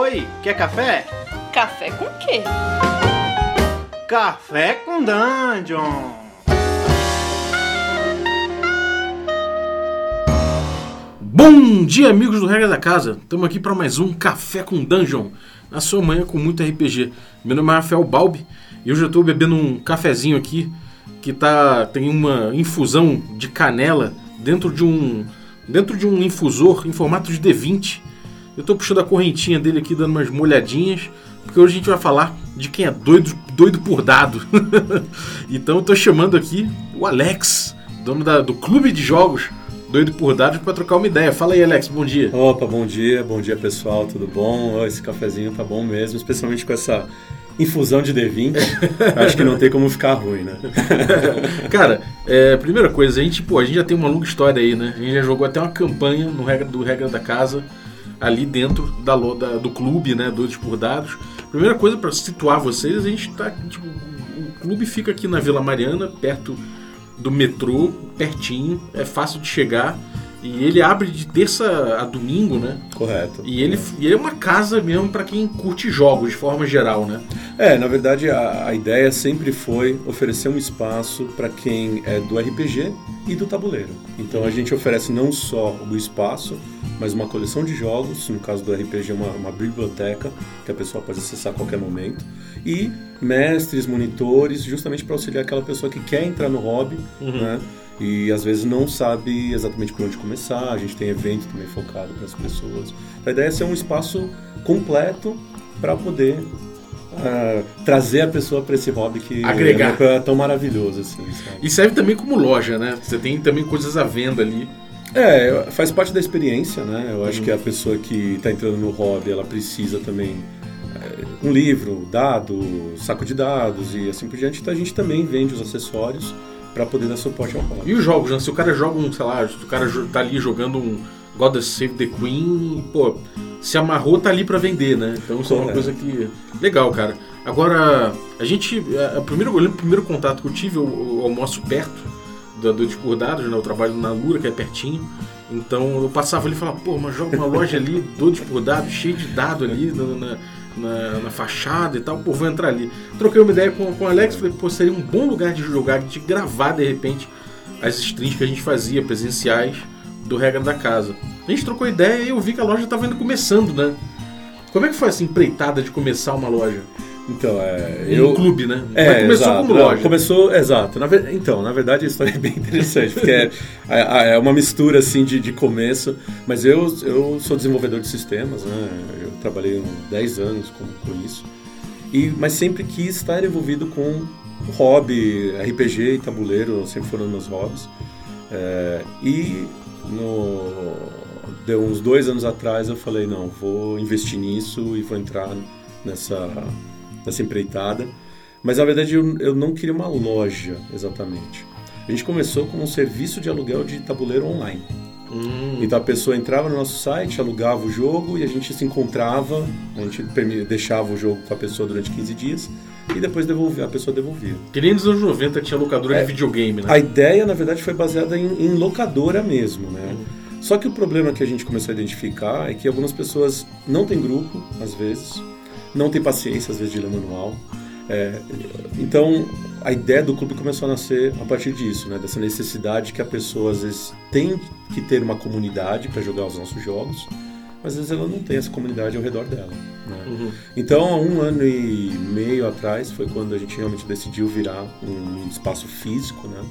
Oi, quer café? Café com quê? Café com Dungeon! Bom dia, amigos do Regra da Casa. Estamos aqui para mais um Café com Dungeon, na sua manhã com muito RPG. Meu nome é Rafael Balbi e hoje eu estou bebendo um cafezinho aqui que tá tem uma infusão de canela dentro de um dentro de um infusor em formato de D20. Eu estou puxando a correntinha dele aqui dando umas molhadinhas, porque hoje a gente vai falar de quem é doido, doido por dado. então eu estou chamando aqui o Alex, dono da, do clube de jogos Doido por Dados, para trocar uma ideia. Fala aí, Alex, bom dia. Opa, bom dia, bom dia pessoal, tudo bom? Esse cafezinho tá bom mesmo, especialmente com essa infusão de D20. Acho que não tem como ficar ruim, né? Cara, é, primeira coisa, a gente, pô, a gente já tem uma longa história aí, né? A gente já jogou até uma campanha no regra, do Regra da Casa, ali dentro da, da do clube, né? Doidos por Dados. Primeira coisa, para situar vocês, a gente tá. Tipo, o clube fica aqui na Vila Mariana, perto do metrô, pertinho, é fácil de chegar. E ele abre de terça a domingo, né? Correto. E ele, e ele é uma casa mesmo para quem curte jogos de forma geral, né? É, na verdade a, a ideia sempre foi oferecer um espaço para quem é do RPG e do tabuleiro. Então a gente oferece não só o espaço, mas uma coleção de jogos, no caso do RPG, uma, uma biblioteca que a pessoa pode acessar a qualquer momento, e mestres, monitores, justamente para auxiliar aquela pessoa que quer entrar no hobby, uhum. né? E às vezes não sabe exatamente por onde começar. A gente tem evento também focado para as pessoas. A ideia é ser um espaço completo para poder uh, trazer a pessoa para esse hobby que Agregar. é tão maravilhoso assim. Sabe? E serve também como loja, né? Você tem também coisas à venda ali. É, faz parte da experiência, né? Eu acho que a pessoa que está entrando no hobby, ela precisa também é, um livro, dado, saco de dados e assim por diante. Então a gente também vende os acessórios para poder dar suporte ao hobby. E os jogos, né? Se o cara joga um, sei lá, se o cara tá ali jogando um God Save the Queen, pô, se amarrou, tá ali para vender, né? Então isso é uma coisa que. Legal, cara. Agora, a gente. A, a primeiro, o primeiro contato que eu tive, eu, eu almoço perto da Doidos por Dados, né? Eu trabalho na Lura, que é pertinho. Então eu passava ali e falava, pô, mas joga uma loja ali, Doidos por Dados, cheio de dado ali na, na, na, fachada e tal, pô, vou entrar ali. Troquei uma ideia com, com o Alex, falei, pô, seria um bom lugar de jogar, de gravar de repente as streams que a gente fazia, presenciais, do Regra da Casa. A gente trocou ideia e eu vi que a loja estava indo começando, né? Como é que foi essa empreitada de começar uma loja? Então, é. Um eu... clube, né? É, Mas começou exato. como loja. Começou, exato. Na. Então, na verdade, a história é bem interessante, porque é, é, é uma mistura assim de, de começo. Mas eu, eu sou desenvolvedor de sistemas, né? Eu trabalhei 10 anos com, com isso. E, mas sempre quis estar envolvido com hobby, RPG e tabuleiro, sempre foram meus hobbies. É, e no, deu uns dois anos atrás eu falei, não, vou investir nisso e vou entrar nessa nessa empreitada. Mas na verdade eu, eu não queria uma loja exatamente. A gente começou com um serviço de aluguel de tabuleiro online. Hum. Então a pessoa entrava no nosso site, alugava o jogo e a gente se encontrava, a gente deixava o jogo com a pessoa durante 15 dias e depois devolvia, a pessoa devolvia. Que nem nos anos 90 tinha locadora é, de videogame, né? A ideia, na verdade, foi baseada em, em locadora mesmo, né? Hum. Só que o problema que a gente começou a identificar é que algumas pessoas não têm grupo, às vezes, não tem paciência, às vezes, de ler manual. É, então, a ideia do clube começou a nascer a partir disso, né? dessa necessidade que a pessoa, às vezes, tem que ter uma comunidade para jogar os nossos jogos, mas às vezes ela não tem essa comunidade ao redor dela. Né? Uhum. Então, há um ano e meio atrás, foi quando a gente realmente decidiu virar um espaço físico, né?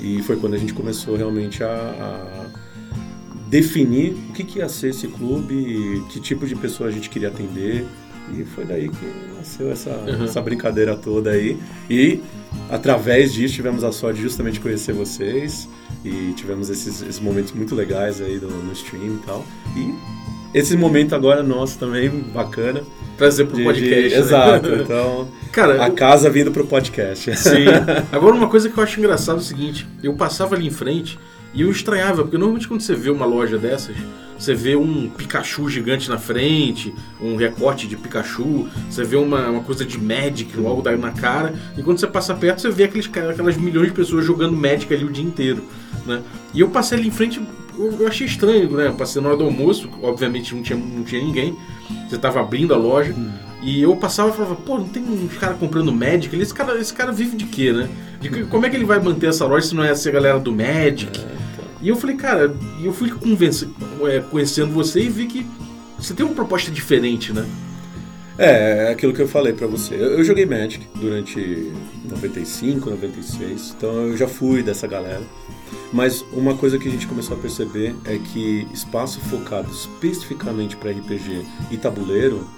E foi quando a gente começou realmente a, a definir o que, que ia ser esse clube, que tipo de pessoa a gente queria atender, e foi daí que nasceu essa, uhum. essa brincadeira toda aí. E através disso tivemos a sorte de justamente conhecer vocês e tivemos esses, esses momentos muito legais aí do, no stream e tal. E esse momento agora nosso também, bacana. Trazer pro de, podcast. De, né? Exato, então. Cara, a eu... casa vindo pro podcast. Sim. Agora, uma coisa que eu acho engraçado é o seguinte: eu passava ali em frente e eu estranhava, porque normalmente quando você vê uma loja dessas, você vê um Pikachu gigante na frente, um recorte de Pikachu, você vê uma, uma coisa de Magic logo daí na cara, e quando você passa perto, você vê aqueles, aquelas milhões de pessoas jogando Magic ali o dia inteiro. Né? E eu passei ali em frente, eu, eu achei estranho, né? Passei na hora do almoço, obviamente não tinha, não tinha ninguém. Você tava abrindo a loja. E eu passava e falava, pô, não tem uns caras comprando Magic? Esse cara, esse cara vive de quê, né? De como é que ele vai manter essa loja se não é essa galera do Magic? E eu falei, cara, eu fui é, conhecendo você e vi que você tem uma proposta diferente, né? É, é aquilo que eu falei pra você. Eu, eu joguei Magic durante 95, 96, então eu já fui dessa galera. Mas uma coisa que a gente começou a perceber é que espaço focado especificamente para RPG e tabuleiro,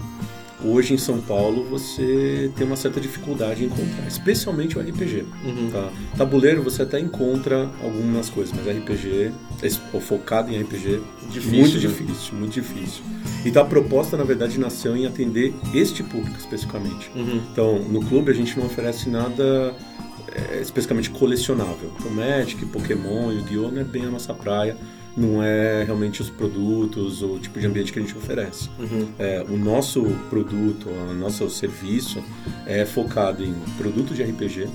hoje em São Paulo você tem uma certa dificuldade em encontrar, especialmente o RPG. Uhum. Tá? Tabuleiro você até encontra algumas coisas, mas RPG, ou focado em RPG, Difícil, muito né? difícil, muito difícil. Então a proposta, na verdade, nasceu em atender este público especificamente. Uhum. Então, no clube a gente não oferece nada é, especificamente colecionável. Então, Magic, Pokémon, Yu-Gi-Oh! não é bem a nossa praia, não é realmente os produtos ou o tipo de ambiente que a gente oferece. Uhum. É, o nosso produto, o nosso serviço é focado em produto de RPG,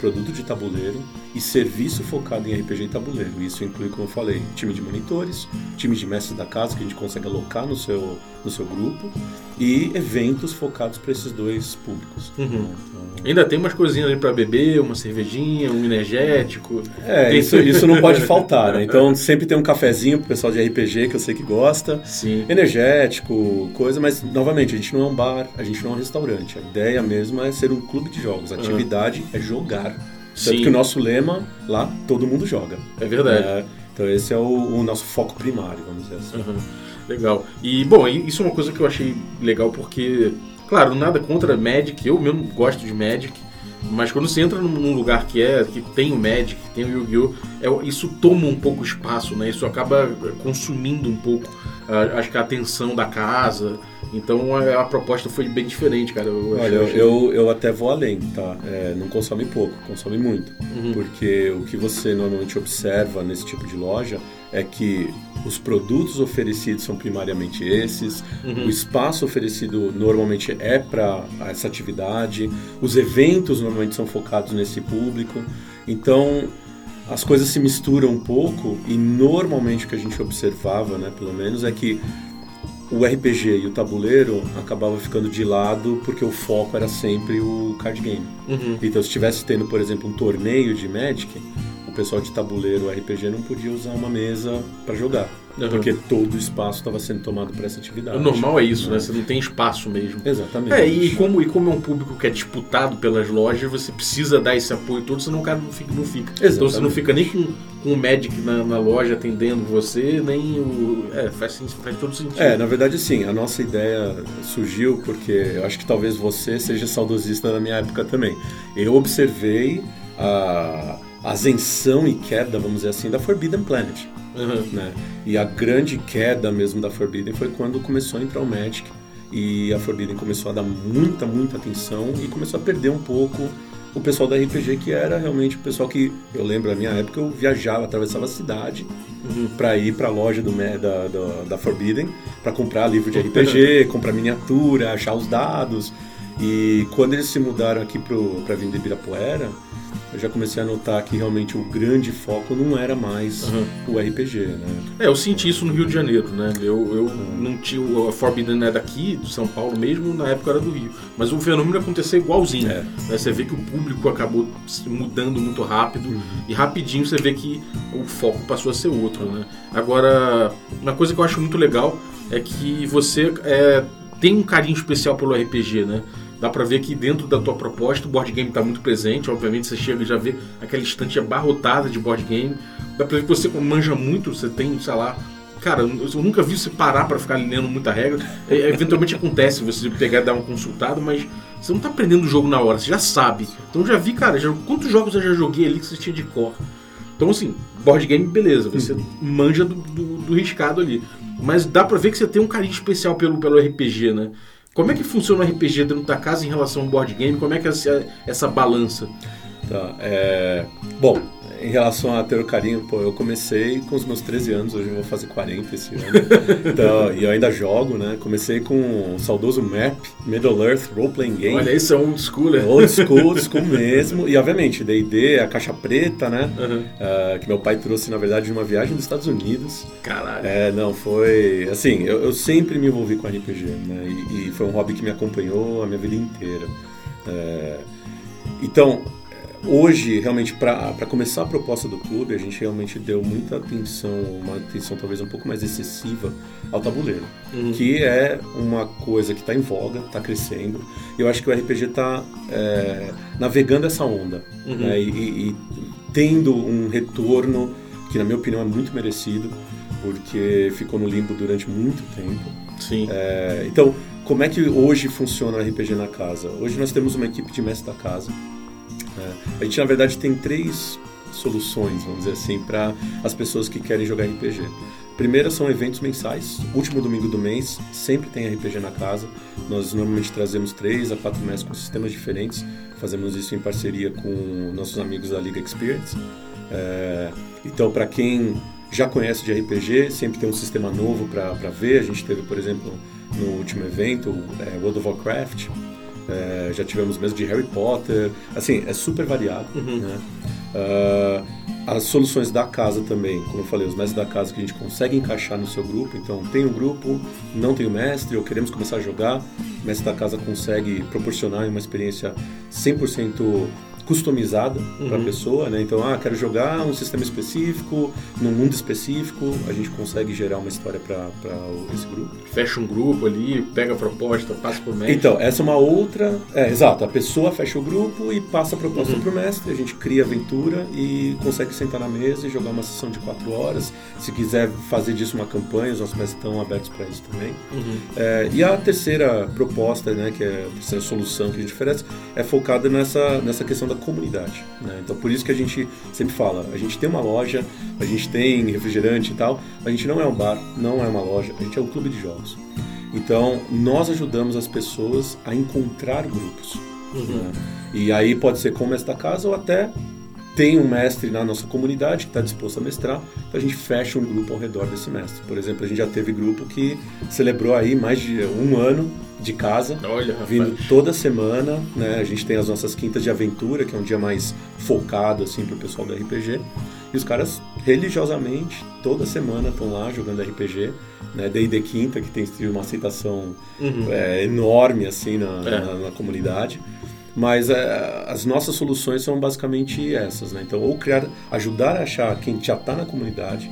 produto de tabuleiro e serviço focado em RPG e tabuleiro. Isso inclui, como eu falei, time de monitores, time de mestres da casa que a gente consegue alocar no seu, no seu grupo e eventos focados para esses dois públicos. Uhum. Então, Ainda tem umas coisinhas ali pra beber, uma cervejinha, um energético. É, isso, isso não pode faltar, né? Então sempre tem um cafezinho pro pessoal de RPG que eu sei que gosta. Sim. Energético, coisa, mas novamente, a gente não é um bar, a gente não é um restaurante. A ideia mesmo é ser um clube de jogos. A atividade é jogar. Tanto Sim. que o nosso lema lá, todo mundo joga. É verdade. É, então esse é o, o nosso foco primário, vamos dizer assim. Uhum. Legal. E, bom, isso é uma coisa que eu achei legal porque, claro, nada contra Magic, eu mesmo gosto de Magic, mas quando você entra num- lugar que é que tem o Magic, que tem o Yu-Gi-Oh!, isso toma um pouco espaço, né? Isso acaba consumindo um pouco, ah, acho que a atenção da casa. Então a, a proposta foi bem diferente, cara. Eu Olha, eu, eu, eu até vou além, tá? É, não consome pouco, consome muito. Uhum. Porque o que você normalmente observa nesse tipo de loja é que os produtos oferecidos são primariamente esses, Uhum. o espaço oferecido normalmente é para essa atividade, os eventos normalmente são focados nesse público. Então as coisas se misturam um pouco e normalmente o que a gente observava, né, pelo menos, é que o RPG e o tabuleiro acabava ficando de lado porque o foco era sempre o card game. Uhum. Então, se estivesse tendo, por exemplo, um torneio de Magic, o pessoal de tabuleiro RPG não podia usar uma mesa para jogar, Uhum. porque todo o espaço estava sendo tomado para essa atividade. O normal é isso, né? Você não tem espaço mesmo. Exatamente. É, e como, e como é um público que é disputado pelas lojas, você precisa dar esse apoio todo, senão o cara não fica. Não fica. Então você não fica nem com, com o Magic na, na loja atendendo você, nem o. É, faz, faz todo sentido. É, na verdade, sim, a nossa ideia surgiu porque eu acho que talvez você seja saudosista da minha época também. Eu observei a ascensão e queda, vamos dizer assim, da Forbidden Planet. Uhum. né? E a grande queda mesmo da Forbidden foi quando começou a entrar o Magic e a Forbidden começou a dar muita, muita atenção e começou a perder um pouco o pessoal da RPG que era realmente o pessoal que eu lembro na minha época eu viajava, atravessava a cidade Uhum. para ir para a loja do, da, da, da Forbidden para comprar livro de RPG, comprar miniatura, achar os dados. E quando eles se mudaram aqui para a Vinda Ibirapuera, eu já comecei a notar que realmente o grande foco não era mais Uhum. o RPG, né? É, eu senti isso no Rio de Janeiro, né? Eu, eu não tinha. A Forbidden é daqui, de São Paulo mesmo, na época era do Rio. Mas o fenômeno aconteceu igualzinho. É. né? Você vê que o público acabou se mudando muito rápido e rapidinho você vê que o foco passou a ser outro, né? Agora, uma coisa que eu acho muito legal é que você é, tem um carinho especial pelo RPG, né? Dá pra ver que dentro da tua proposta o board game tá muito presente. Obviamente você chega e já vê aquela estante abarrotada de board game. Dá pra ver que você manja muito, você tem, sei lá. Cara, eu nunca vi você parar pra ficar lendo muita regra. É, eventualmente acontece você pegar e dar um consultado, mas você não tá aprendendo o jogo na hora, você já sabe. Então já vi, cara, já, quantos jogos eu já joguei ali que você tinha de cor. Então, assim, board game, beleza, você manja do, do, do riscado ali. Mas dá pra ver que você tem um carinho especial pelo, pelo RPG, né? Como é que funciona o RPG dentro da casa em relação ao board game? Como é que é essa, essa balança? Tá, é... Bom, em relação a ter o carinho, pô, eu comecei com os meus 13 anos, hoje eu vou fazer 40 esse ano. então, e eu ainda jogo, né? Comecei com o saudoso MAP, Middle Earth Role Playing Game. Olha, isso é old school, né? Old school, old school mesmo. E obviamente, D&D, a caixa preta, né? Uhum. Uh, que meu pai trouxe, na verdade, de uma viagem dos Estados Unidos. Caralho. É, não, foi... Assim, eu, eu sempre me envolvi com RPG, né? E, e, foi um hobby que me acompanhou a minha vida inteira. É, então, hoje, realmente, para começar a proposta do clube, a gente realmente deu muita atenção, uma atenção talvez um pouco mais excessiva ao tabuleiro, uhum. que é uma coisa que está em voga, está crescendo. E eu acho que o RPG está é, navegando essa onda uhum. né, e, e, tendo um retorno que, na minha opinião, é muito merecido, porque ficou no limbo durante muito tempo. Sim. É, então, como é que hoje funciona o RPG na casa? Hoje nós temos uma equipe de mestre da casa é. A gente, na verdade, tem três soluções, vamos dizer assim, para as pessoas que querem jogar RPG. Primeira são eventos mensais, último domingo do mês, sempre tem RPG na casa. Nós normalmente trazemos três a quatro mestres com sistemas diferentes, fazemos isso em parceria com nossos amigos da Liga Experience. É, então, para quem já conhece de RPG, sempre tem um sistema novo para ver. A gente teve, por exemplo, no último evento, é, World of Warcraft, é, já tivemos mesmo de Harry Potter, assim, é super variado. Uhum. Né? Uh, as soluções da casa também, como eu falei, os mestres da casa que a gente consegue encaixar no seu grupo. Então, tem um grupo, não tem o mestre, ou queremos começar a jogar, o mestre da casa consegue proporcionar uma experiência 100% customizada uhum. para a pessoa, né? Então, ah, quero jogar um sistema específico, num mundo específico, a gente consegue gerar uma história para esse grupo. Fecha um grupo ali, pega a proposta, passa para o mestre. Então, essa é uma outra. É, exato, a pessoa fecha o grupo e passa a proposta uhum. para o mestre, a gente cria aventura e consegue sentar na mesa e jogar uma sessão de quatro horas. Se quiser fazer disso uma campanha, os nossos mestres estão abertos para isso também. Uhum. É, e a terceira proposta, né, que é a terceira solução que a gente oferece, é focada nessa, nessa questão da comunidade. Né? Então por isso que a gente sempre fala, a gente tem uma loja, a gente tem refrigerante e tal, a gente não é um bar, não é uma loja, a gente é um clube de jogos. Então nós ajudamos as pessoas a encontrar grupos. Uhum. Né? E aí pode ser como esta casa ou até tem um mestre na nossa comunidade que está disposto a mestrar, então a gente fecha um grupo ao redor desse mestre. Por exemplo, a gente já teve grupo que celebrou aí mais de um ano de casa, Olha, vindo toda semana, né? A gente tem as nossas quintas de aventura, que é um dia mais focado assim para o pessoal do RPG. E os caras religiosamente toda semana estão lá jogando RPG, né? D&D Quinta que tem uma aceitação uhum. é, enorme assim na, é. na, na comunidade. Mas é, as nossas soluções são basicamente essas, né? Então, ou criar, ajudar a achar quem já está na comunidade,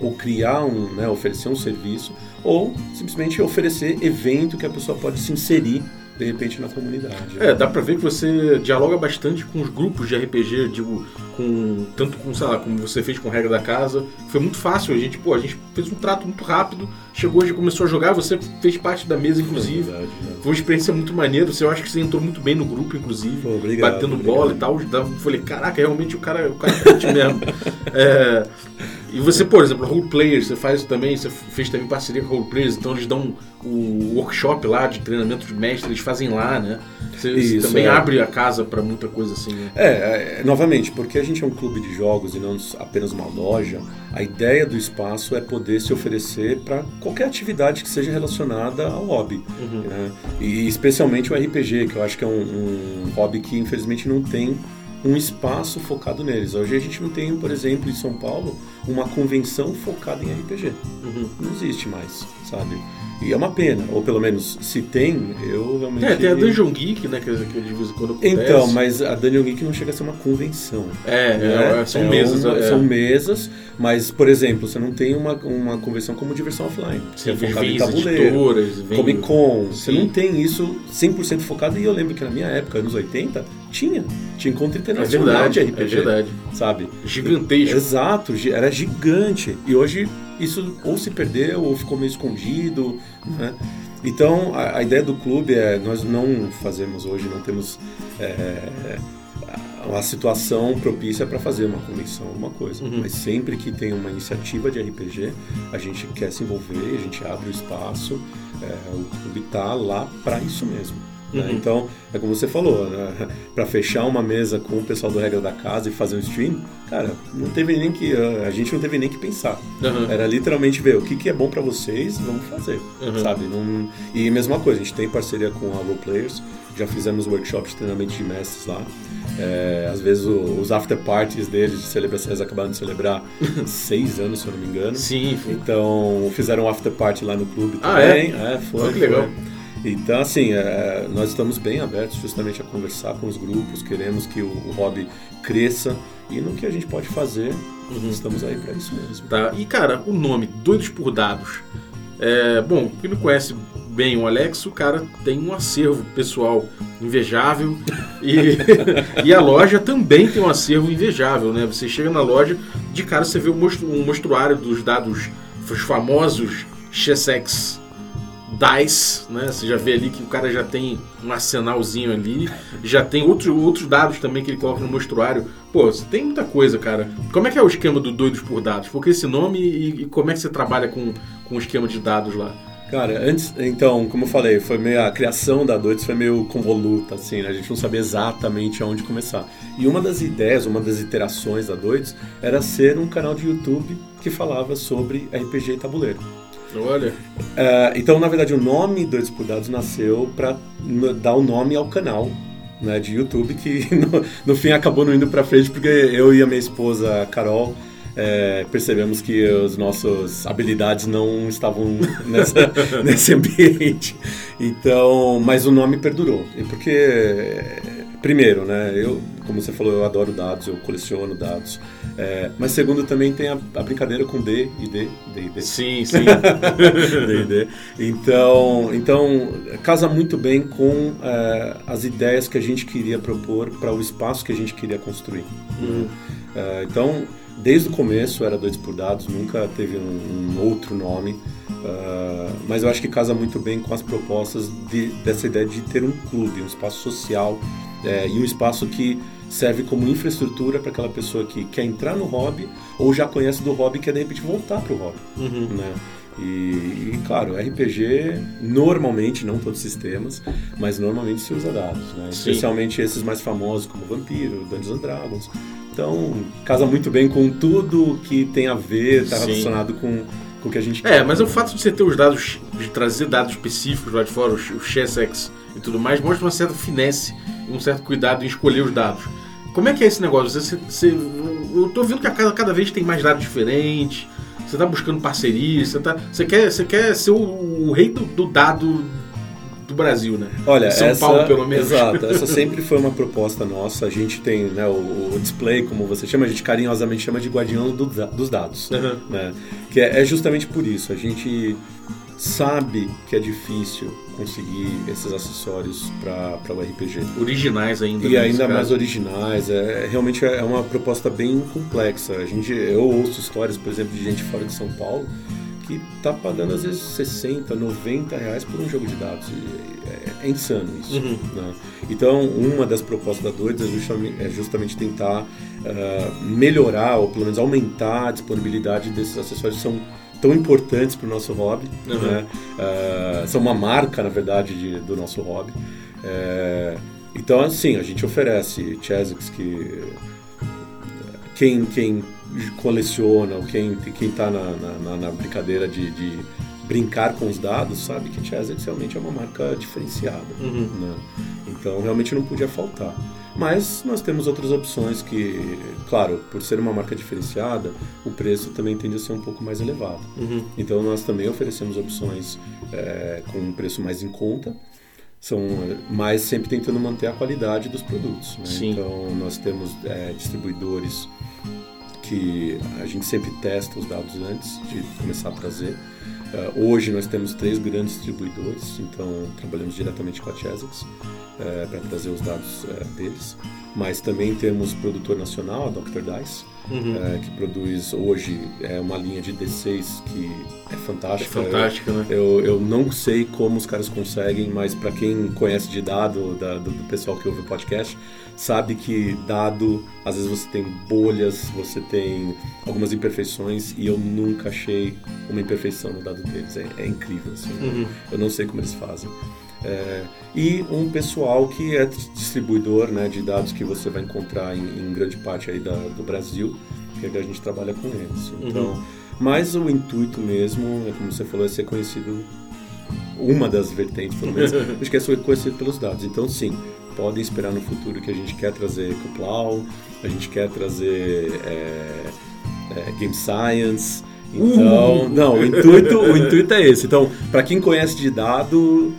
ou criar um, né, oferecer um serviço, ou simplesmente oferecer evento que a pessoa pode se inserir de repente na comunidade. É, dá pra ver que você dialoga bastante com os grupos de RPG, digo, com tanto com, sei lá, como você fez com a regra da casa. Foi muito fácil, a gente, pô, a gente fez um trato muito rápido, chegou hoje começou a jogar, você fez parte da mesa, inclusive. É verdade, né? Foi uma experiência muito maneira, você, eu acho que você entrou muito bem no grupo, inclusive. Pô, obrigado, batendo obrigado. bola e tal. Falei, caraca, realmente o cara, o cara curte mesmo. É, e você, por exemplo, role players, você faz também, você fez também parceria com role players, então eles dão o workshop lá de treinamento de mestre, eles fazem lá, né? Você, Isso, você também é. abre a casa para muita coisa assim. Né? É, é, novamente, porque a gente é um clube de jogos e não apenas uma loja, a ideia do espaço é poder se oferecer para qualquer atividade que seja relacionada ao hobby. Uhum. Né? E especialmente o RPG, que eu acho que é um, um hobby que infelizmente não tem um espaço focado neles. Hoje a gente não tem, por exemplo, em São Paulo, uma convenção focada em RPG. Uhum. Não existe mais, sabe? E é uma pena, ou pelo menos se tem, eu realmente. É, tem a Dungeon Geek, né? Que, que de vez em quando acontece. Então, mas a Dungeon Geek não chega a ser uma convenção. É, né? é são é mesas. Um, é. São mesas, mas, por exemplo, você não tem uma, uma convenção como diversão offline. Você é focado em tabuleiro. Comic Con. Você não tem isso 100% focado. E eu lembro que na minha época, anos 80, tinha. Tinha encontro internacional é verdade, de RPG. É verdade. Sabe? Gigantesco. Exato, era gigante. E hoje isso ou se perdeu ou ficou meio escondido, né? Então a, a ideia do clube é nós não fazemos hoje, não temos é, uma situação propícia para fazer uma convenção, alguma coisa. Uhum. Mas sempre que tem uma iniciativa de RPG, a gente quer se envolver, a gente abre o espaço, é, o clube está lá para isso mesmo. Né? Uhum. Então, é como você falou, né? para fechar uma mesa com o pessoal do Regra da Casa e fazer um stream, cara, não teve nem que a gente não teve nem que pensar. Uhum. Era literalmente ver o que, que é bom para vocês, vamos fazer, Uhum. sabe? Não... E mesma coisa, a gente tem parceria com a Role Players, já fizemos workshops de treinamento de mestres lá. É, às vezes o- os after parties deles de celebrações acabaram de celebrar seis anos, se eu não me engano. Sim, foi. Então fizeram um after party lá no clube Ah, também. é? foi. Olha que legal. foi. Então, assim, é, nós estamos bem abertos justamente a conversar com os grupos, queremos que o, o hobby cresça e no que a gente pode fazer, Uhum. estamos aí para isso mesmo. Tá? E cara, o nome Doidos por Dados. É, bom, quem não conhece bem o Alex, o cara tem um acervo pessoal invejável e, e a loja também tem um acervo invejável, né? Você chega na loja, de cara você vê um, mostru- um mostruário dos dados, os famosos Chessex Dice, né? Você já vê ali que o cara já tem um arsenalzinho ali, já tem outro, outros dados também que ele coloca no mostruário. Pô, tem muita coisa, cara. Como é que é o esquema do Doidos por Dados? Por que esse nome e, e como é que você trabalha com, com o esquema de dados lá? Cara, antes, então, como eu falei, foi meio, a criação da Doidos foi meio convoluta, assim, né? A gente não sabia exatamente aonde começar. E uma das ideias, uma das iterações da Doidos era ser um canal de YouTube que falava sobre RPG e tabuleiro. Olha. É, então, na verdade, o nome Doidos por Dados nasceu para dar o nome ao canal né, de YouTube, que no, no fim acabou não indo para frente, porque eu e a minha esposa Carol é, percebemos que as nossas habilidades não estavam nessa, nesse ambiente. Então, mas o nome perdurou. Porque, primeiro, né, eu, como você falou, eu adoro dados, eu coleciono dados. É, mas segundo, também tem a, a brincadeira com D e D, D e D. Sim, sim. D&D. Então, então casa muito bem com é, as ideias que a gente queria propor para o espaço que a gente queria construir. Uhum. É, então, desde o começo era Doidos por Dados, nunca teve um, um outro nome. é, mas eu acho que casa muito bem com as propostas de- dessa ideia de ter um clube, um espaço social é, e um espaço que serve como infraestrutura para aquela pessoa que quer entrar no hobby ou já conhece do hobby e quer de repente voltar para o hobby Uhum. né? E, e, claro, RPG normalmente, não todos os sistemas, mas normalmente se usa dados, né? Especialmente esses mais famosos como Vampiro, Dungeons and Dragons. Então, casa muito bem com tudo que tem a ver, está relacionado com, com o que a gente É, mas o fato de você ter os dados, de trazer dados específicos lá de fora, os, os Chessex e tudo mais, mostra uma certa finesse e um certo cuidado em escolher os dados. Como é que é esse negócio? Você, você- eu tô vendo que a cada, cada vez tem mais dados diferentes, você tá buscando parcerias, você, tá, você, quer, você quer ser o, o rei do, do dado do Brasil, né? Olha, São essa, Paulo, pelo menos. Exato, essa sempre foi uma proposta nossa. A gente tem né, o, o display, como você chama, a gente carinhosamente chama de guardião do dos dados. Uhum. né? Que é, é justamente por isso. A gente sabe que é difícil conseguir esses acessórios para o RPG. Originais ainda. E né, ainda nesse mais caso. originais, é, realmente é uma proposta bem complexa. A gente, eu ouço histórias, por exemplo, de gente fora de São Paulo que tá pagando às vezes 60, 90 reais por um jogo de dados. É, é insano isso. Uhum. né? Então, uma das propostas da Doidos é justamente, é justamente tentar ah, melhorar ou pelo menos aumentar a disponibilidade desses acessórios que são tão importantes para o nosso hobby. Uhum. né? Ah, são uma marca, na verdade, de- do nosso hobby. É, então, assim, a gente oferece Chesix que quem, quem coleciona ou quem está na, na- na- na brincadeira de, de brincar com os dados sabe que Chesix realmente é uma marca diferenciada. Uhum. né? Então, realmente não podia faltar. Mas nós temos outras opções que, claro, por ser uma marca diferenciada, o preço também tende a ser um pouco mais elevado. Uhum. Então nós também oferecemos opções é, com um preço mais em conta, são, é, mas sempre tentando manter a qualidade dos produtos. né? Sim. Então nós temos é, distribuidores que a gente sempre testa os dados antes de começar a trazer. É, hoje nós temos três grandes distribuidores, então trabalhamos diretamente com a Chesix para trazer os dados é, deles. Mas também temos produtor nacional, a Dr. Dice, Uhum. é, que produz hoje é, uma linha de D6 que é É fantástica. fantástico, né? Eu, eu não sei como os caras conseguem, mas para quem conhece de dado, da- do, do pessoal que ouve o podcast, sabe que dado, às vezes você tem bolhas, você tem algumas imperfeições e eu nunca achei uma imperfeição no dado deles. É, é incrível, assim. Uhum. Eu não sei como eles fazem. É, e um pessoal que é distribuidor né, de dados que você vai encontrar em, em grande parte aí da, do Brasil, que a gente trabalha com eles. Então, uhum. Mas o intuito mesmo, é como você falou, é ser conhecido uma das vertentes, pelo menos, acho que é ser conhecido pelos dados. Então, sim, podem esperar no futuro que a gente quer trazer Coplau, a gente quer trazer é, é, Game Science. Então, uh! não, o intuito, o intuito é esse. Então, para quem conhece de dado,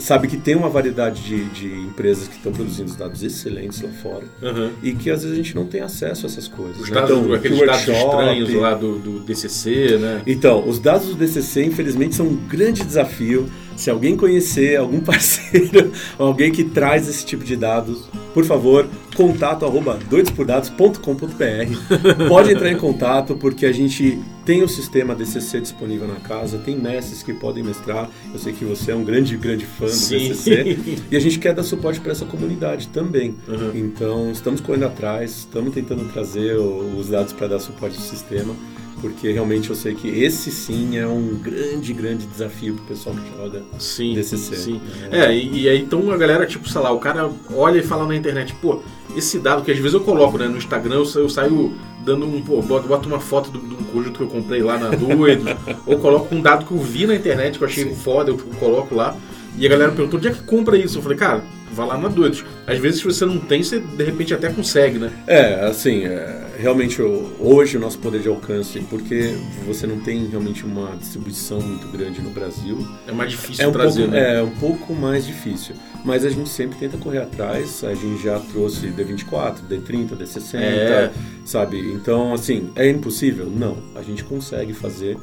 sabe que tem uma variedade de, de empresas que estão produzindo dados excelentes lá fora uhum. e que às vezes a gente não tem acesso a essas coisas. Os né? dados, então, aqueles dados estranhos lá do, do DCC, né? Então, os dados do DCC, infelizmente, são um grande desafio. Se alguém conhecer algum parceiro, alguém que traz esse tipo de dados, por favor, contato arroba doidospordados.com.br. Pode entrar em contato porque a gente tem o sistema DCC disponível na casa, tem mestres que podem mestrar. Eu sei que você é um grande, grande fã do Sim. DCC e a gente quer dar suporte para essa comunidade também. Uhum. Então, estamos correndo atrás, estamos tentando trazer os dados para dar suporte ao sistema porque realmente eu sei que esse sim é um grande, grande desafio pro pessoal que joga sim, DCC. Sim. É, é e, e, aí então a galera, tipo, sei lá, o cara olha e fala na internet, pô, esse dado que às vezes eu coloco, né, no Instagram, eu, eu saio dando um, pô, boto, boto uma foto de um conjunto que eu comprei lá na Doido, ou coloco um dado que eu vi na internet que eu achei sim. foda, eu coloco lá. E a galera perguntou, onde é que compra isso? Eu falei, cara, vá lá na Doidos. Às vezes, se você não tem, você de repente até consegue, né? É, assim, é, realmente hoje o nosso poder de alcance, porque você não tem realmente uma distribuição muito grande no Brasil. É mais difícil é um trazer, pouco, né? É, um pouco mais difícil. Mas a gente sempre tenta correr atrás. A gente já trouxe D24, D30, D60, é. sabe? Então, assim, é impossível? Não. A gente consegue fazer,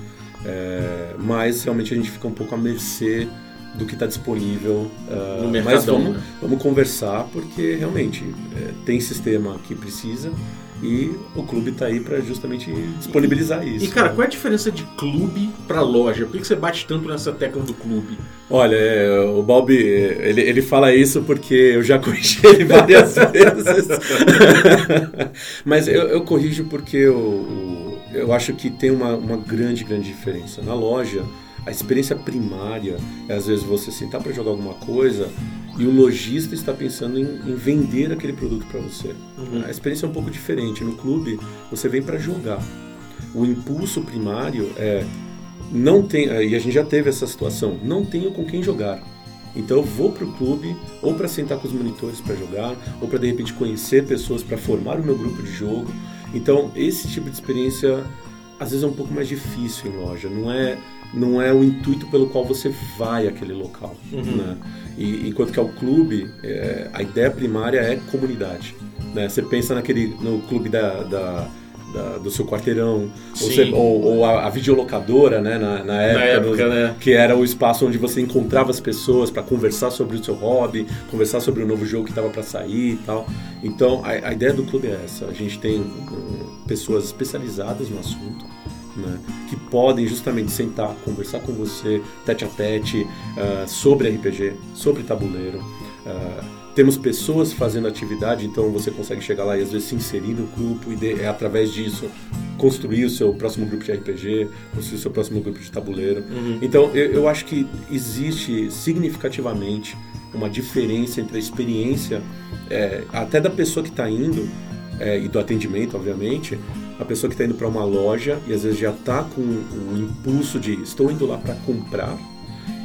é, mas realmente a gente fica um pouco à mercê do que está disponível. Uh, no mercado, mas vamos, né? vamos conversar, porque realmente é, tem sistema que precisa e o clube está aí para justamente disponibilizar isso. E cara, qual é a diferença de clube para loja? Por que você bate tanto nessa tecla do clube? Olha, é, o Balbi, ele, ele fala isso porque eu já corrigi ele várias vezes. Mas eu, eu, corrijo porque eu, eu acho que tem uma, uma grande, grande diferença. Na loja, a experiência primária é às vezes você sentar para jogar alguma coisa e o lojista está pensando em, em vender aquele produto para você. Uhum. A experiência é um pouco diferente. No clube, você vem para jogar. O impulso primário é não tem, e a gente já teve essa situação, não tenho com quem jogar. Então eu vou para o clube ou para sentar com os monitores para jogar, ou para de repente conhecer pessoas para formar o meu grupo de jogo. Então esse tipo de experiência às vezes é um pouco mais difícil em loja. Não é não é o intuito pelo qual você vai àquele local. Uhum. Né? E, enquanto que ao clube, é, a ideia primária é comunidade. Né? Você pensa naquele, no clube da, da, da do seu quarteirão, ou, você, ou, ou a, a, videolocadora, né? na, na época, na época né? que era o espaço onde você encontrava as pessoas para conversar sobre o seu hobby, conversar sobre o novo jogo que estava para sair e tal. Então, a, a, ideia do clube é essa. A gente tem um, pessoas especializadas no assunto, né, que podem justamente sentar, conversar com você tete a tete uh, sobre RPG, sobre tabuleiro. Uh, temos pessoas fazendo atividade, então você consegue chegar lá e às vezes se inserir no grupo e de, é através disso construir o seu próximo grupo de RPG, construir o seu próximo grupo de tabuleiro. Uhum. Então eu, eu acho que existe significativamente uma diferença entre a experiência, é, até da pessoa que está indo, é, e do atendimento, obviamente, a pessoa que está indo para uma loja e às vezes já está com o impulso de estou indo lá para comprar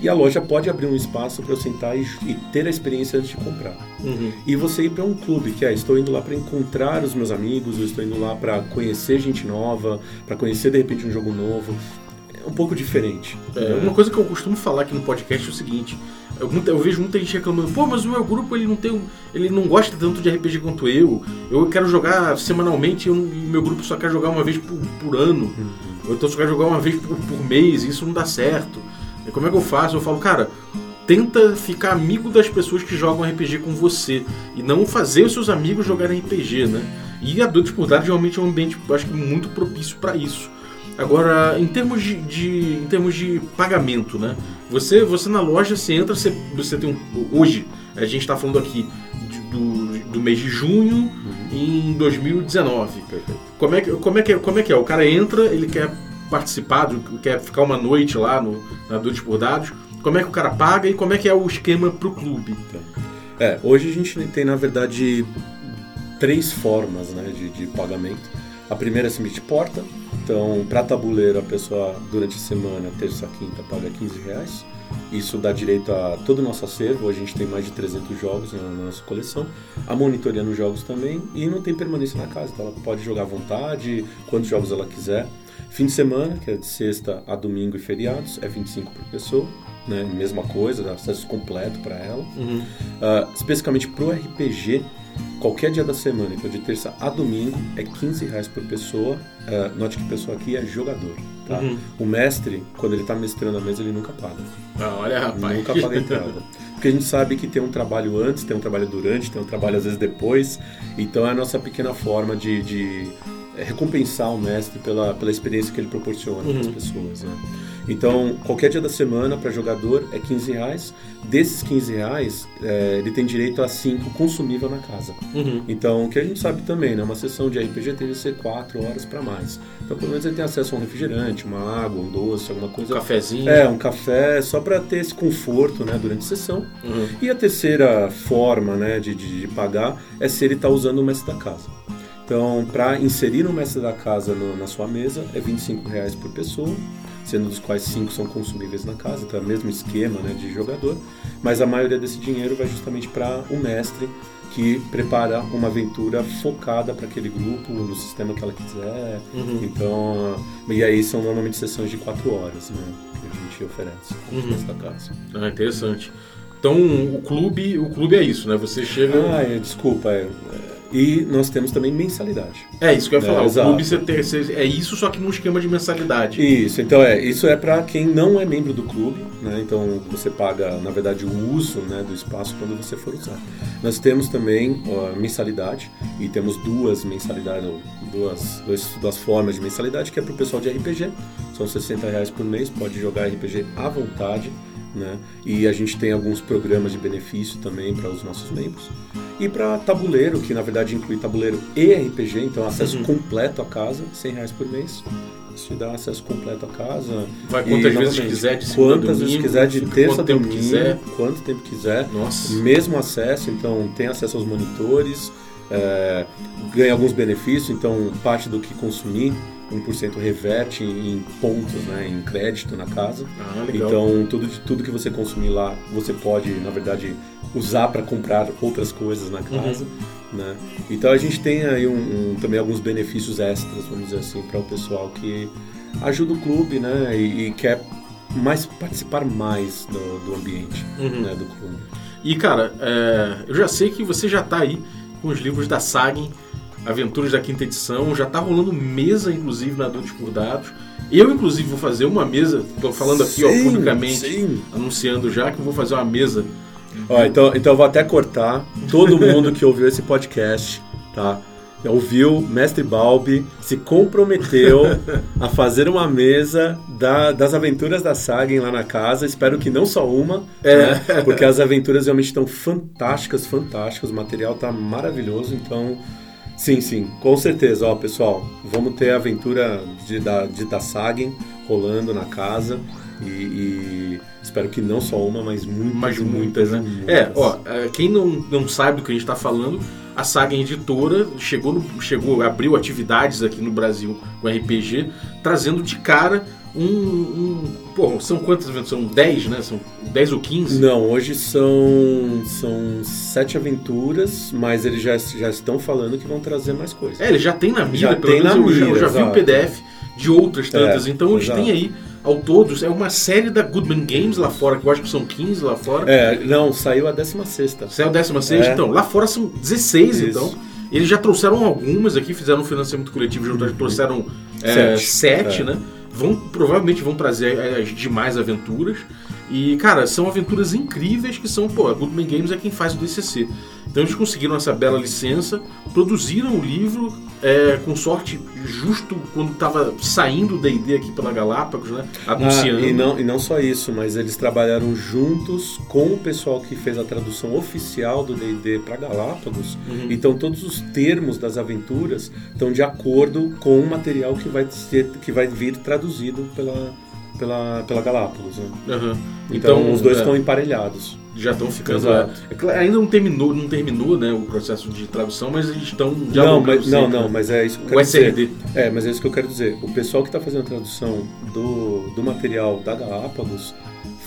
e a loja pode abrir um espaço para eu sentar e, e, ter a experiência antes de comprar. Uhum. E você ir para um clube, que é estou indo lá para encontrar os meus amigos, eu estou indo lá para conhecer gente nova, para conhecer de repente um jogo novo. É um pouco diferente. É, uma coisa que eu costumo falar aqui no podcast é o seguinte: eu, eu, vejo muita gente reclamando, pô, mas o meu grupo ele não tem, ele não gosta tanto de RPG quanto eu. Eu quero jogar semanalmente e meu grupo só quer jogar uma vez por, por ano. Uhum. Ou então só quer jogar uma vez por, por mês, e isso não dá certo. E como é que eu faço? Eu falo, cara, tenta ficar amigo das pessoas que jogam RPG com você e não fazer os seus amigos jogarem RPG, né? E a por Dados realmente é um ambiente, acho que muito propício para isso. Agora, em termos de, de, em termos de pagamento, né? Você, você na loja, você entra, você, você tem um. Hoje, a gente está falando aqui de, do, do mês de junho uhum. em 2019. Como é, que, como, é que, como é que é? O cara entra, ele quer participar, quer ficar uma noite lá no, na Doidos por Dados. como é que o cara paga e como é que é o esquema pro clube. É, hoje a gente tem, na verdade, três formas né, de, de pagamento. A primeira é simplesmente porta. Então, para tabuleiro, a pessoa, durante a semana, terça, quinta, paga 15 reais. Isso dá direito a todo o nosso acervo. A gente tem mais de 300 jogos na, nossa coleção. A monitoria nos jogos também. E não tem permanência na casa. Então, ela pode jogar à vontade, quantos jogos ela quiser. Fim de semana, que é de sexta a domingo e feriados, é 25 por pessoa. Né? Mesma coisa, dá acesso completo para ela. Uhum. Uh, especificamente pro RPG, qualquer dia da semana, então de terça a domingo, é 15 reais por pessoa. Uh, note que pessoa aqui é jogador. Tá? Uhum. O mestre, quando ele está mestrando a mesa, ele nunca paga. Ah, olha, rapaz. Nunca paga a entrada. Porque a gente sabe que tem um trabalho antes, tem um trabalho durante, tem um trabalho às vezes depois. Então é a nossa pequena forma de, de é, recompensar o mestre pela, pela experiência que ele proporciona para as Uhum. pessoas. Né? Então, qualquer dia da semana para jogador é 15 reais. Desses 15 reais, é, ele tem direito a 5 consumível na casa. Uhum. Então, o que a gente sabe também, né? Uma sessão de RPG tem que ser 4 horas para mais. Então, pelo menos ele tem acesso a um refrigerante, uma água, um doce, alguma Um coisa. cafezinho. É, um café, só para ter esse conforto né, durante a sessão. Uhum. E a terceira forma né, de, de, de pagar é se ele está usando o mestre da casa. Então, para inserir o mestre da casa no- na sua mesa, é 25 reais por pessoa, sendo dos quais 5 são consumíveis na casa, então é o mesmo esquema né, de jogador, mas a maioria desse dinheiro vai justamente para o mestre que prepara uma aventura focada para aquele grupo, no sistema que ela quiser. Uhum. Então, e aí são normalmente sessões de 4 horas né, que a gente oferece com o Uhum. mestre da casa. Ah, interessante. Então o clube, o clube é isso, né? Você chega. Ah, é, desculpa. é, é, e nós temos também mensalidade. É isso que eu ia É, falar. o exato. clube você tem, você- é isso, só que num esquema de mensalidade. Isso, então é, isso é para quem não é membro do clube, né? Então você paga, na verdade, o uso né, do espaço quando você for usar. Nós temos também ó, mensalidade e temos duas mensalidades, ou duas, dois, duas formas de mensalidade, que é para o pessoal de RPG, são 60 reais por mês, pode jogar RPG à vontade. Né? E a gente tem alguns programas de benefício também para os nossos membros. E para tabuleiro, que na verdade inclui tabuleiro e RPG, então acesso Uhum. completo à casa, 100 reais por mês. Isso te dá acesso completo à casa. Vai E, quantas vezes novamente, quiser, de Quantas vezes domingo, quiser, de terça a quanto tempo domingo, quiser. quanto tempo quiser. Nossa. Mesmo acesso, então tem acesso aos monitores, é, ganha alguns benefícios, então parte do que consumir, 1% reverte em pontos, né, em crédito na casa. Ah, legal. Então, tudo, tudo que você consumir lá, você pode, na verdade, usar para comprar outras coisas na casa. Né? Então, a gente tem aí um, um- também alguns benefícios extras, vamos dizer assim, para o pessoal que ajuda o clube né? e, e quer mais participar mais do, do ambiente Uhum. né, do clube. E cara, é, eu já sei que você já tá aí com os livros da Sagen, Aventuras da Quinta Edição, já tá rolando mesa, inclusive, na Adultos por Dados. Eu, inclusive, vou fazer uma mesa, tô falando aqui, ó, Sim, publicamente, sim. anunciando já que eu vou fazer uma mesa. Ó, então, então eu vou até cortar todo mundo que ouviu esse podcast, tá? Ouviu, Mestre Balbi se comprometeu a fazer uma mesa da- das aventuras da Sagen lá na casa. Espero que não só uma, né? porque as aventuras realmente estão fantásticas, fantásticas. O material tá maravilhoso, então sim, sim, com certeza. Ó, pessoal, vamos ter a aventura de, da, de, da Sagen rolando na casa e, e espero que não só uma, mas muitas, Mas e muitas, né? muitas. É, ó, é, quem não, não sabe do que a gente tá falando, a Saga Editora chegou, no- chegou, abriu atividades aqui no Brasil com RPG, trazendo de cara um. um pô, são quantas aventuras? São 10, né? São 10 ou 15? Não, hoje são, são sete aventuras, mas eles já, já estão falando que vão trazer mais coisas. É, ele já tem na mira, Já pelo tem menos na eu, já- eu mira, já vi o. PDF de outras tantas. É, então eles exato. têm aí, ao todos, é uma série da Goodman Games lá fora, que eu acho que são 15 lá fora. É, não, saiu a 16 Saiu a 16, É. então. Lá fora são 16, Isso. então. Eles já trouxeram algumas aqui, fizeram um financiamento coletivo, já trouxeram é. Sete. sete, É. né? Vão, provavelmente vão trazer as demais aventuras. E, cara, são aventuras incríveis que são, pô, a Goodman Games é quem faz o DCC. Então eles conseguiram essa bela licença, produziram o livro, é, com sorte, justo quando estava saindo o D&D aqui pela Galápagos, né? Anunciando. Ah, e, não, e não só isso, mas eles trabalharam juntos com o pessoal que fez a tradução oficial do D&D para Galápagos. Uhum. Então todos os termos das aventuras estão de acordo com o material que vai, ser, que vai vir traduzido pela, pela, pela Galápagos. Né? Aham. Então, os dois é, estão emparelhados. Já estão ficando. É, ainda não terminou, não terminou, né, o processo de tradução, mas eles estão Não, mas, não, não, né? mas é isso que eu O quero dizer. SRD. É, mas é isso que eu quero dizer. O pessoal que está fazendo a tradução do, do material da Galápagos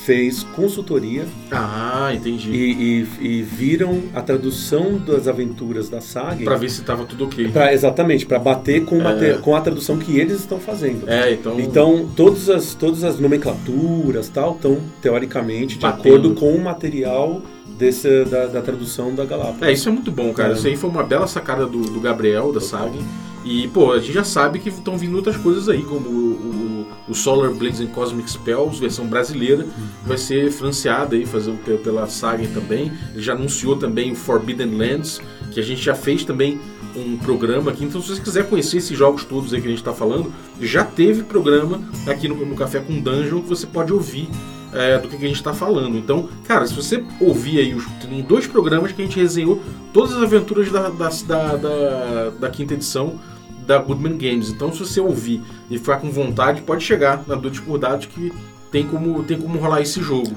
fez consultoria Ah, entendi. e, e- e viram a tradução das aventuras da saga. Pra ver se tava tudo ok. pra- exatamente, para bater com, É. com a tradução que eles estão fazendo. É, então. Então, todas as, todas as nomenclaturas tal estão, teoricamente, de Batendo. acordo com o material desse, da, da tradução da Galápagos. É, isso é muito bom, cara. É. Isso aí foi uma bela sacada do, do Gabriel, da Saga. E, pô, a gente já sabe que estão vindo outras coisas aí, como o, o- o Solar Blades and Cosmic Spells, versão brasileira, vai ser franciada aí, fazer pe- pela Saga também. Ele já anunciou também o Forbidden Lands, que a gente já fez também um programa aqui. Então, se você quiser conhecer esses jogos todos aí que a gente está falando, já teve programa aqui no, no Café com Dungeon que você pode ouvir é, do que, que a gente está falando. Então, cara, se você ouvir aí, os, tem dois programas que a gente resenhou todas as aventuras da, da, da, da- da quinta edição da Goodman Games. Então, se você ouvir e ficar com vontade, pode chegar na Dudes por Dados que tem como, tem como rolar esse jogo.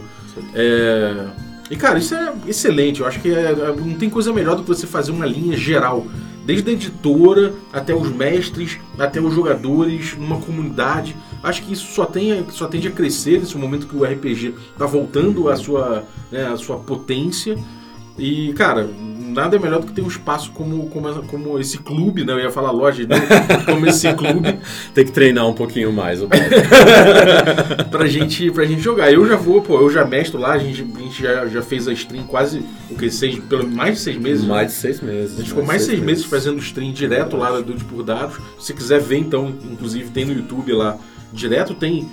É, E, cara, isso é excelente. Eu acho que é- é- não tem coisa melhor do que você fazer uma linha geral. Desde a editora, até os mestres, até os jogadores, numa comunidade. Acho que isso só, tem, só tende a crescer nesse momento que o RPG está voltando à sua, né, à sua potência. E, cara, nada é melhor do que ter um espaço como, como, como esse clube, né? Eu ia falar loja, né? como esse clube, Tem que treinar um pouquinho mais. pra gente, pra gente jogar. Eu já vou, pô, eu já mestro lá, a gente, a gente já, já fez a stream quase, o que, seis, pelo mais de seis meses. né? mais de seis meses. A gente ficou mais seis meses fazendo stream direto lá da Dude por Dados. Se quiser ver, então, inclusive tem no YouTube lá direto, tem.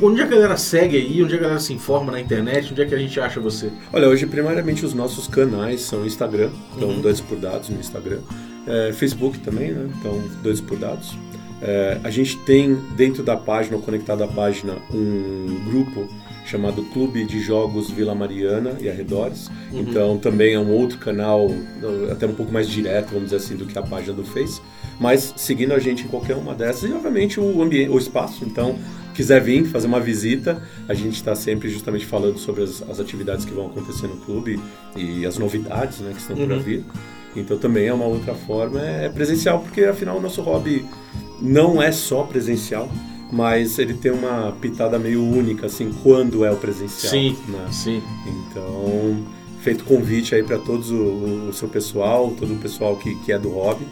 Onde a galera segue aí, onde a galera se informa na internet, onde é que a gente acha você? Olha, hoje primariamente os nossos canais são Instagram, então Uhum. Dois por Dados no Instagram. É, Facebook também, né? Então Dois por Dados. É, a gente tem dentro da página, ou conectado à página, um grupo chamado Clube de Jogos Vila Mariana e Arredores. Uhum. Então também é um outro canal, até um pouco mais direto, vamos dizer assim, do que a página do Face. Mas seguindo a gente em qualquer uma dessas e obviamente o ambiente, o espaço. Então quiser vir fazer uma visita, a gente está sempre justamente falando sobre as, as atividades que vão acontecer no clube e as novidades né, que estão por Uhum. vir. Então também é uma outra forma, é presencial, porque afinal o nosso hobby não é só presencial, mas ele tem uma pitada meio única, assim, quando é o presencial. Sim, né? sim. Então, feito convite aí para todos o, o seu pessoal, todo o pessoal que, que é do hobby,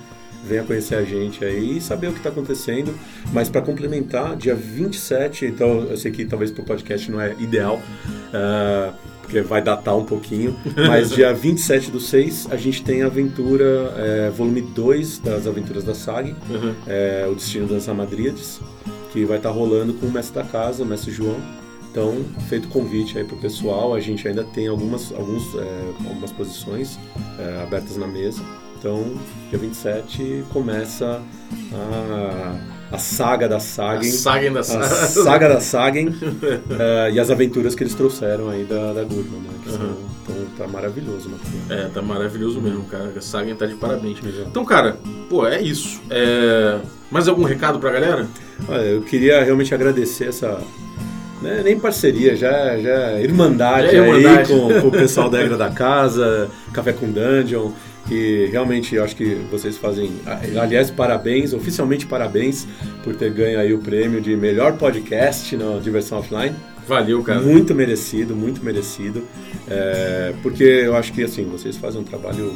venha conhecer a gente aí e saber o que está acontecendo. Mas para complementar, dia 27, então eu sei que talvez para o podcast não é ideal, ah, porque vai datar um pouquinho, mas dia 27 do 6 a gente tem a aventura, eh, volume 2 das aventuras da SAG, Uhum. é, o Destino das Amadríades, que vai estar rolando com o mestre da casa, o mestre João. Então, feito o convite aí pro pessoal, a gente ainda tem algumas, alguns, é, algumas posições é, abertas na mesa. Então, dia 27 começa a, a saga da A Sagen, saga da a saga. da Sagen é, e as aventuras que eles trouxeram aí da, da Gurman, né? Que são, Uhum. então, tá maravilhoso o material. É, tá maravilhoso mesmo, cara. A saga tá de parabéns. Exato. Então, cara, pô, é isso. É... Mais algum recado pra galera? Olha, eu queria realmente agradecer essa. né, nem parceria, já, já irmandade, Já é irmandade. aí com, com o pessoal da Regra da Casa, Café com Dungeon, que realmente eu acho que vocês fazem. Aliás, parabéns, oficialmente parabéns por ter ganho aí o prêmio de melhor podcast na Diversão Offline. Valeu, cara. Muito merecido, muito merecido. É, porque eu acho que assim, vocês fazem um trabalho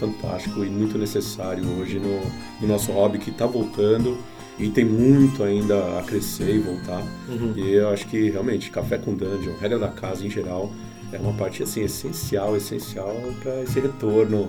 fantástico e muito necessário hoje no, no nosso hobby que está voltando e tem muito ainda a crescer e voltar. Uhum. E eu acho que realmente Café com Dungeon, regra da casa em geral, é uma parte assim essencial, essencial para esse retorno,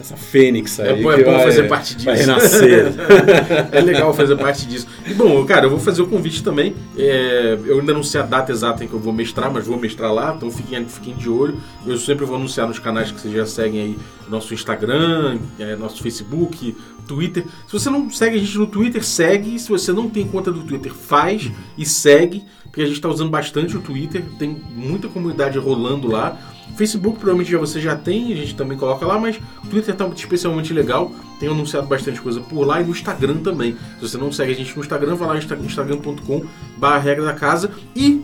essa fênix aí É bom- é bom vai, fazer parte disso. vai renascer. é legal fazer parte disso. E bom, cara, eu vou fazer o convite também. É, eu ainda não sei a data exata em que eu vou mestrar, mas vou mestrar lá, então fiquem, fiquem de olho. Eu sempre vou anunciar nos canais que vocês já seguem aí, nosso Instagram, é, nosso Facebook, Twitter. Se você não segue a gente no Twitter, segue. Se você não tem conta do Twitter, faz e segue, porque a gente está usando bastante o Twitter, tem muita comunidade rolando lá. Facebook provavelmente já você já tem, a gente também coloca lá, mas o Twitter tá especialmente legal. Tenho anunciado bastante coisa por lá e no Instagram também. Se você não segue a gente no Instagram, vai lá instagram.com barra regra da casa. E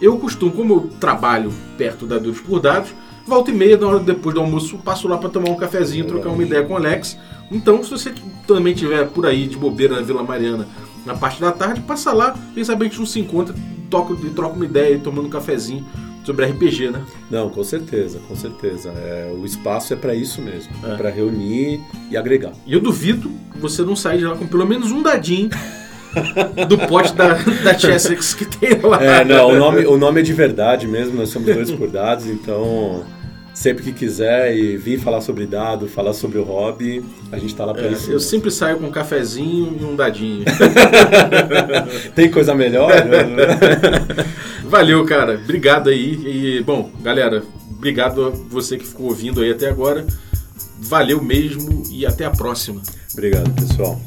eu costumo, como eu trabalho perto da Duros por Dados, volta e meia, na hora depois do almoço, passo lá para tomar um cafezinho, trocar uma ideia com o Alex. Então, se você também tiver por aí de bobeira na Vila Mariana na parte da tarde, passa lá, quem sabe a gente não se encontra, toca, troca uma ideia, tomando um cafezinho sobre RPG, né? Não, com certeza, com certeza. É, o espaço é para isso mesmo, é. para reunir e agregar. E eu duvido você não sair de lá com pelo menos um dadinho do pote da, da Chessex que tem lá. É, não, o nome, o nome é de verdade mesmo, nós somos dois por dados, então sempre que quiser e vir falar sobre dado, falar sobre o hobby, a gente está lá para é, isso. Eu sempre saio com um cafezinho e um dadinho. Tem coisa melhor? Valeu, cara. Obrigado aí. E, bom, galera, obrigado a você que ficou ouvindo aí até agora. Valeu mesmo e até a próxima. Obrigado, pessoal.